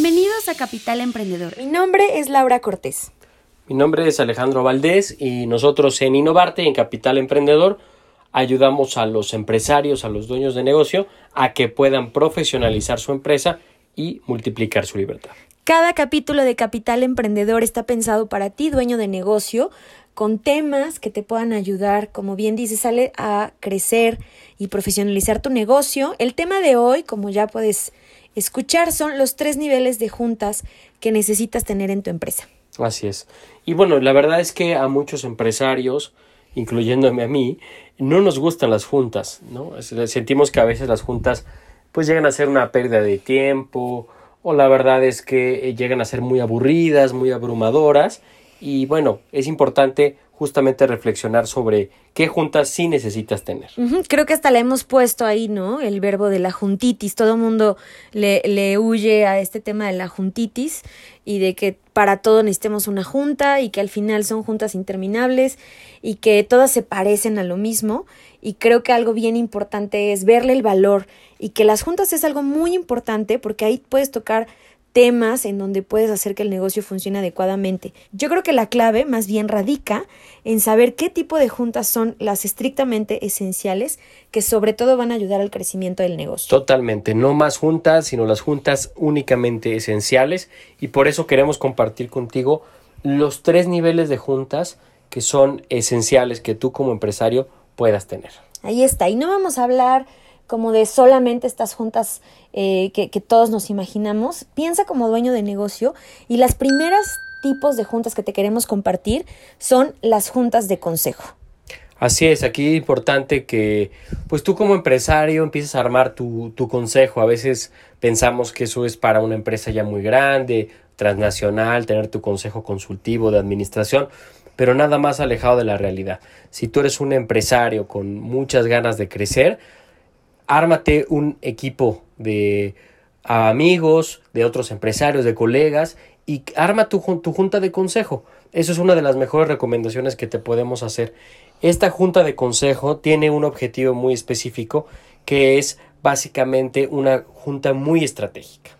Bienvenidos a Capital Emprendedor. Mi nombre es Laura Cortés. Mi nombre es Alejandro Valdés y nosotros en Innovarte, en Capital Emprendedor, ayudamos a los empresarios, a los dueños de negocio, a que puedan profesionalizar su empresa y multiplicar su libertad. Cada capítulo de Capital Emprendedor está pensado para ti, dueño de negocio, con temas que te puedan ayudar, como bien dice, sale a crecer y profesionalizar tu negocio. El tema de hoy, como ya puedes escuchar, son los tres niveles de juntas que necesitas tener en tu empresa. Así es. Y bueno, la verdad es que a muchos empresarios, incluyéndome a mí, no nos gustan las juntas, ¿no? Sentimos que a veces las juntas pues llegan a ser una pérdida de tiempo o la verdad es que llegan a ser muy aburridas, muy abrumadoras y bueno, es importante justamente reflexionar sobre qué juntas sí necesitas tener. Creo que hasta le hemos puesto ahí, ¿no? El verbo de la juntitis. Todo el mundo le, le huye a este tema de la juntitis y de que para todo necesitemos una junta y que al final son juntas interminables y que todas se parecen a lo mismo. Y creo que algo bien importante es verle el valor y que las juntas es algo muy importante porque ahí puedes tocar temas en donde puedes hacer que el negocio funcione adecuadamente. Yo creo que la clave más bien radica en saber qué tipo de juntas son las estrictamente esenciales que sobre todo van a ayudar al crecimiento del negocio. Totalmente, no más juntas, sino las juntas únicamente esenciales y por eso queremos compartir contigo los tres niveles de juntas que son esenciales que tú como empresario puedas tener. Ahí está, y no vamos a hablar como de solamente estas juntas eh, que, todos nos imaginamos. Piensa como dueño de negocio y las primeras tipos de juntas que te queremos compartir son las juntas de consejo. Así es, aquí es importante que pues tú como empresario empieces a armar tu, tu, consejo. A veces pensamos que eso es para una empresa ya muy grande, transnacional, tener tu consejo consultivo de administración, pero nada más alejado de la realidad. Si tú eres un empresario con muchas ganas de crecer, ármate un equipo de amigos, de otros empresarios, de colegas y arma tu, tu, junta de consejo. Eso es una de las mejores recomendaciones que te podemos hacer. Esta junta de consejo tiene un objetivo muy específico que es básicamente una junta muy estratégica.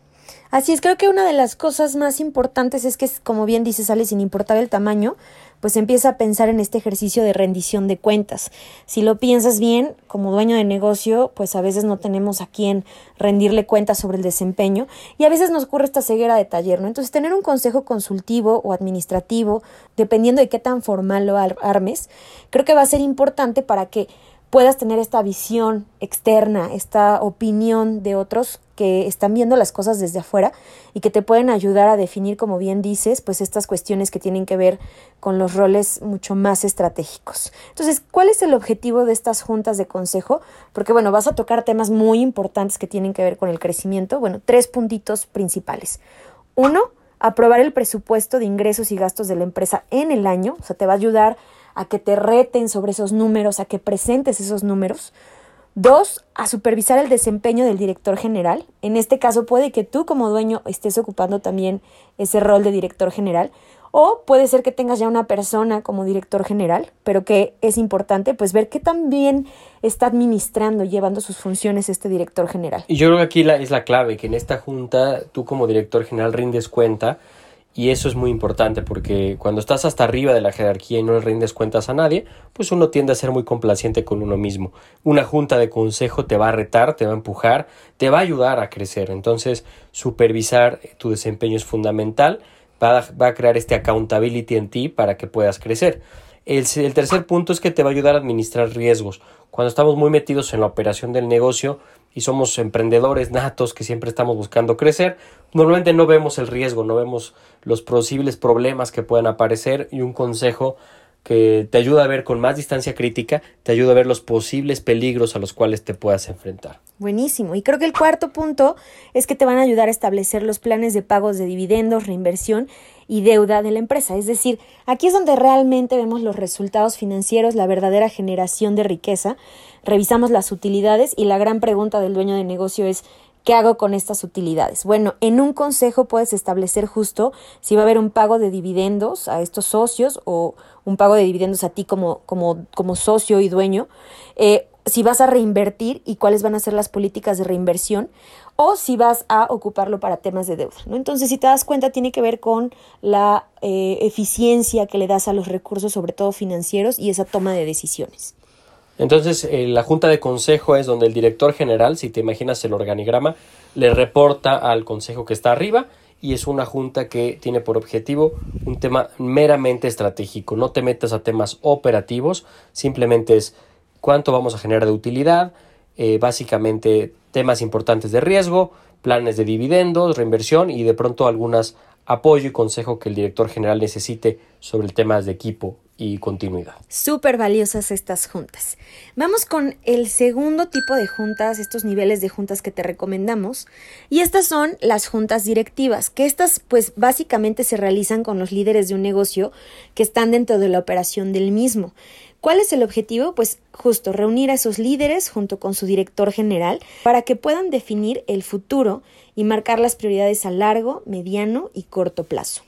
Así es, creo que una de las cosas más importantes es que, como bien dice, sale sin importar el tamaño, pues empieza a pensar en este ejercicio de rendición de cuentas. Si lo piensas bien, como dueño de negocio, pues a veces no tenemos a quién rendirle cuentas sobre el desempeño y a veces nos ocurre esta ceguera de taller, ¿no? Entonces, tener un consejo consultivo o administrativo, dependiendo de qué tan formal lo armes, creo que va a ser importante para que puedas tener esta visión externa, esta opinión de otros que están viendo las cosas desde afuera y que te pueden ayudar a definir, como bien dices, pues estas cuestiones que tienen que ver con los roles mucho más estratégicos. Entonces, ¿cuál es el objetivo de estas juntas de consejo? Porque, bueno, vas a tocar temas muy importantes que tienen que ver con el crecimiento. Bueno, tres puntitos principales. Uno, aprobar el presupuesto de ingresos y gastos de la empresa en el año, o sea, te va a ayudar a que te reten sobre esos números, a que presentes esos números. Dos, a supervisar el desempeño del director general. En este caso puede que tú como dueño estés ocupando también ese rol de director general. O puede ser que tengas ya una persona como director general, pero que es importante pues ver qué tan bien está administrando, llevando sus funciones este director general. Y yo creo que aquí es la clave, que en esta junta tú como director general rindes cuenta y eso es muy importante porque cuando estás hasta arriba de la jerarquía y no le rindes cuentas a nadie, pues uno tiende a ser muy complaciente con uno mismo. Una junta de consejo te va a retar, te va a empujar, te va a ayudar a crecer. Entonces, supervisar tu desempeño es fundamental. Va a, va a crear este accountability en ti para que puedas crecer. El, tercer punto es que te va a ayudar a administrar riesgos. Cuando estamos muy metidos en la operación del negocio, y somos emprendedores natos que siempre estamos buscando crecer, normalmente no vemos el riesgo, no vemos los posibles problemas que puedan aparecer y un consejo que te ayuda a ver con más distancia crítica, te ayuda a ver los posibles peligros a los cuales te puedas enfrentar. Buenísimo. Y creo que el cuarto punto es que te van a ayudar a establecer los planes de pagos de dividendos, reinversión y deuda de la empresa. Es decir, aquí es donde realmente vemos los resultados financieros, la verdadera generación de riqueza, revisamos las utilidades y la gran pregunta del dueño de negocio es ¿Qué hago con estas utilidades? Bueno, en un consejo puedes establecer justo si va a haber un pago de dividendos a estos socios o un pago de dividendos a ti como, como, como socio y dueño, eh, si vas a reinvertir y cuáles van a ser las políticas de reinversión o si vas a ocuparlo para temas de deuda. ¿no? Entonces, si te das cuenta, tiene que ver con la eh, eficiencia que le das a los recursos, sobre todo financieros, y esa toma de decisiones. Entonces, eh, la junta de consejo es donde el director general, si te imaginas el organigrama, le reporta al consejo que está arriba y es una junta que tiene por objetivo un tema meramente estratégico. No te metas a temas operativos, simplemente es cuánto vamos a generar de utilidad, eh, básicamente temas importantes de riesgo, planes de dividendos, reinversión y de pronto algunas apoyo y consejo que el director general necesite sobre temas de equipo y continuidad. Súper valiosas estas juntas. Vamos con el segundo tipo de juntas, estos niveles de juntas que te recomendamos. Y estas son las juntas directivas, que estas pues básicamente se realizan con los líderes de un negocio que están dentro de la operación del mismo. ¿Cuál es el objetivo? Pues justo reunir a esos líderes junto con su director general para que puedan definir el futuro y marcar las prioridades a largo, mediano y corto plazo.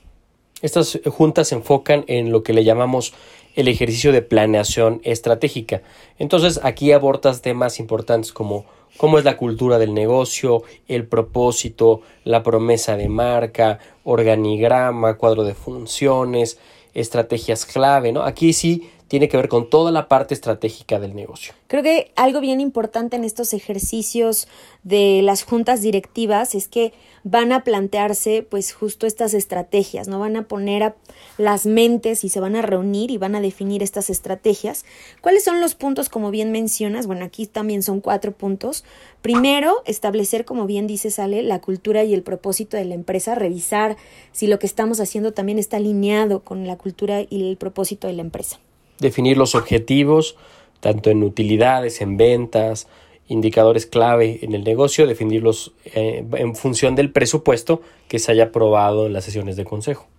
Estas juntas se enfocan en lo que le llamamos el ejercicio de planeación estratégica. Entonces aquí abordas temas importantes como cómo es la cultura del negocio, el propósito, la promesa de marca, organigrama, cuadro de funciones, estrategias clave, ¿no? Aquí sí tiene que ver con toda la parte estratégica del negocio. Creo que algo bien importante en estos ejercicios de las juntas directivas es que van a plantearse pues justo estas estrategias, no van a poner las mentes y se van a reunir y van a definir estas estrategias. ¿Cuáles son los puntos como bien mencionas? Bueno, aquí también son cuatro puntos. Primero, establecer, como bien dice Sale, la cultura y el propósito de la empresa, revisar si lo que estamos haciendo también está alineado con la cultura y el propósito de la empresa definir los objetivos, tanto en utilidades, en ventas, indicadores clave en el negocio, definirlos eh, en función del presupuesto que se haya aprobado en las sesiones de consejo.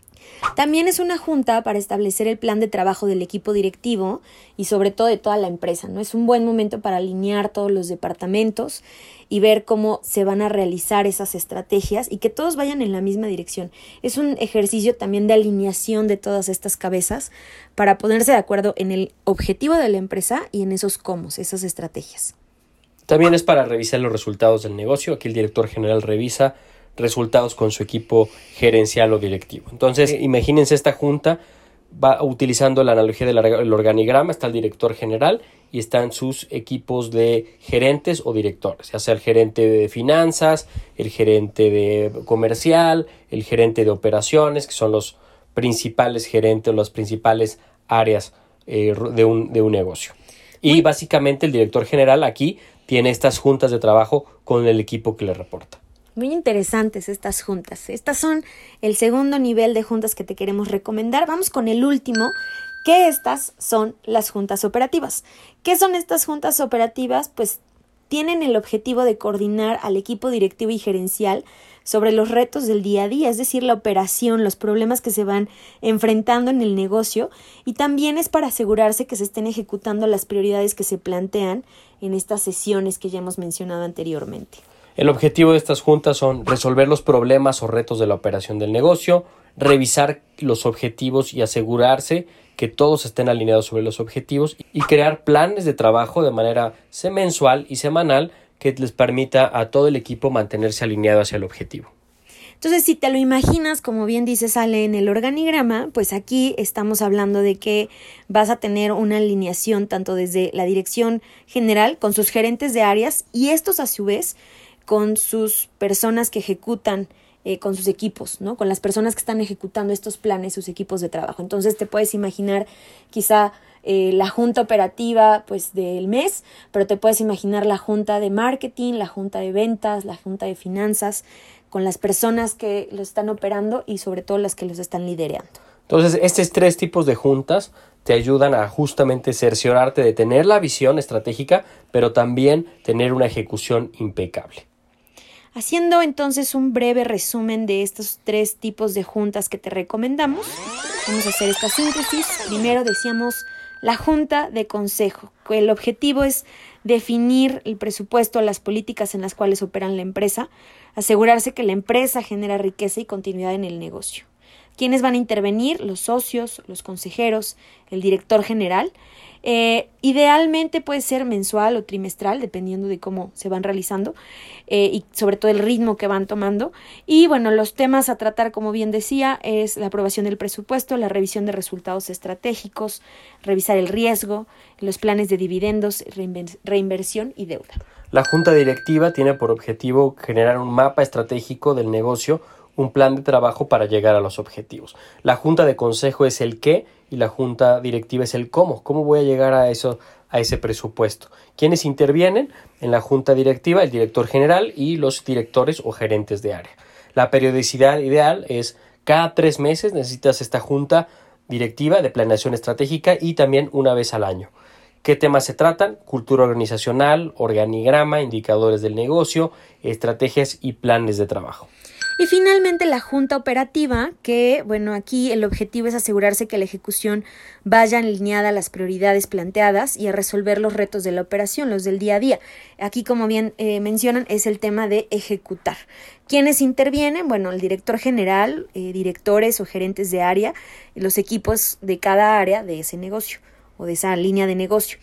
También es una junta para establecer el plan de trabajo del equipo directivo y sobre todo de toda la empresa, ¿no? Es un buen momento para alinear todos los departamentos y ver cómo se van a realizar esas estrategias y que todos vayan en la misma dirección. Es un ejercicio también de alineación de todas estas cabezas para ponerse de acuerdo en el objetivo de la empresa y en esos cómo, esas estrategias. También es para revisar los resultados del negocio. Aquí el director general revisa resultados con su equipo gerencial o directivo. Entonces, imagínense esta junta va utilizando la analogía del organigrama, está el director general y están sus equipos de gerentes o directores, ya sea el gerente de finanzas, el gerente de comercial, el gerente de operaciones, que son los principales gerentes o las principales áreas eh, de, un, de un negocio. Y básicamente el director general aquí tiene estas juntas de trabajo con el equipo que le reporta. Muy interesantes estas juntas. Estas son el segundo nivel de juntas que te queremos recomendar. Vamos con el último, que estas son las juntas operativas. ¿Qué son estas juntas operativas? Pues tienen el objetivo de coordinar al equipo directivo y gerencial sobre los retos del día a día, es decir, la operación, los problemas que se van enfrentando en el negocio y también es para asegurarse que se estén ejecutando las prioridades que se plantean en estas sesiones que ya hemos mencionado anteriormente. El objetivo de estas juntas son resolver los problemas o retos de la operación del negocio, revisar los objetivos y asegurarse que todos estén alineados sobre los objetivos y crear planes de trabajo de manera mensual y semanal que les permita a todo el equipo mantenerse alineado hacia el objetivo. Entonces, si te lo imaginas, como bien dice, sale en el organigrama, pues aquí estamos hablando de que vas a tener una alineación tanto desde la dirección general con sus gerentes de áreas y estos a su vez con sus personas que ejecutan, eh, con sus equipos, ¿no? Con las personas que están ejecutando estos planes, sus equipos de trabajo. Entonces te puedes imaginar quizá eh, la junta operativa pues del mes, pero te puedes imaginar la junta de marketing, la junta de ventas, la junta de finanzas, con las personas que lo están operando y sobre todo las que los están liderando. Entonces, estos tres tipos de juntas te ayudan a justamente cerciorarte de tener la visión estratégica, pero también tener una ejecución impecable. Haciendo entonces un breve resumen de estos tres tipos de juntas que te recomendamos, vamos a hacer esta síntesis. Primero decíamos la junta de consejo, el objetivo es definir el presupuesto, las políticas en las cuales operan la empresa, asegurarse que la empresa genera riqueza y continuidad en el negocio. ¿Quiénes van a intervenir? Los socios, los consejeros, el director general eh, idealmente puede ser mensual o trimestral, dependiendo de cómo se van realizando eh, y sobre todo el ritmo que van tomando. Y bueno, los temas a tratar, como bien decía, es la aprobación del presupuesto, la revisión de resultados estratégicos, revisar el riesgo, los planes de dividendos, reinversión y deuda. La junta directiva tiene por objetivo generar un mapa estratégico del negocio un plan de trabajo para llegar a los objetivos. La junta de consejo es el qué y la junta directiva es el cómo. ¿Cómo voy a llegar a eso, a ese presupuesto? ¿Quiénes intervienen? En la junta directiva, el director general y los directores o gerentes de área. La periodicidad ideal es cada tres meses necesitas esta junta directiva de planeación estratégica y también una vez al año. ¿Qué temas se tratan? Cultura organizacional, organigrama, indicadores del negocio, estrategias y planes de trabajo. Y finalmente la junta operativa, que bueno, aquí el objetivo es asegurarse que la ejecución vaya alineada a las prioridades planteadas y a resolver los retos de la operación, los del día a día. Aquí, como bien eh, mencionan, es el tema de ejecutar. ¿Quiénes intervienen? Bueno, el director general, eh, directores o gerentes de área, los equipos de cada área de ese negocio o de esa línea de negocio.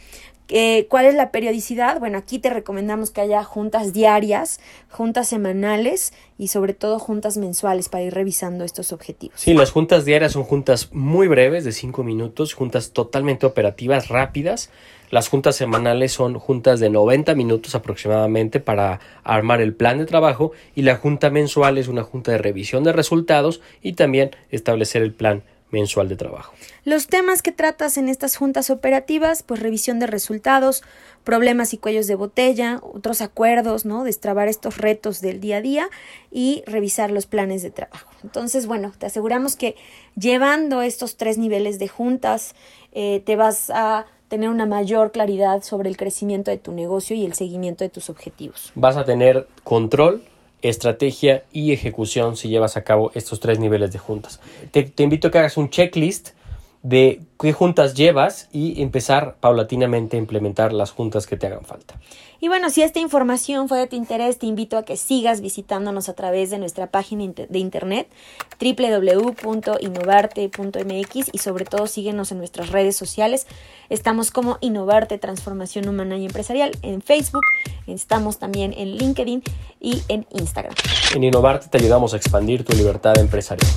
Eh, ¿Cuál es la periodicidad? Bueno, aquí te recomendamos que haya juntas diarias, juntas semanales y sobre todo juntas mensuales para ir revisando estos objetivos. Sí, las juntas diarias son juntas muy breves, de cinco minutos, juntas totalmente operativas, rápidas. Las juntas semanales son juntas de 90 minutos aproximadamente para armar el plan de trabajo y la junta mensual es una junta de revisión de resultados y también establecer el plan mensual de trabajo. Los temas que tratas en estas juntas operativas, pues revisión de resultados, problemas y cuellos de botella, otros acuerdos, ¿no? Destrabar estos retos del día a día y revisar los planes de trabajo. Entonces, bueno, te aseguramos que llevando estos tres niveles de juntas, eh, te vas a tener una mayor claridad sobre el crecimiento de tu negocio y el seguimiento de tus objetivos. Vas a tener control estrategia y ejecución si llevas a cabo estos tres niveles de juntas. Te, invito a que hagas un checklist de qué juntas llevas y empezar paulatinamente a implementar las juntas que te hagan falta. Y bueno, si esta información fue de tu interés, te invito a que sigas visitándonos a través de nuestra página de internet www.innovarte.mx y sobre todo síguenos en nuestras redes sociales. Estamos como Innovarte Transformación Humana y Empresarial en Facebook, estamos también en LinkedIn y en Instagram. En Innovarte te ayudamos a expandir tu libertad empresarial.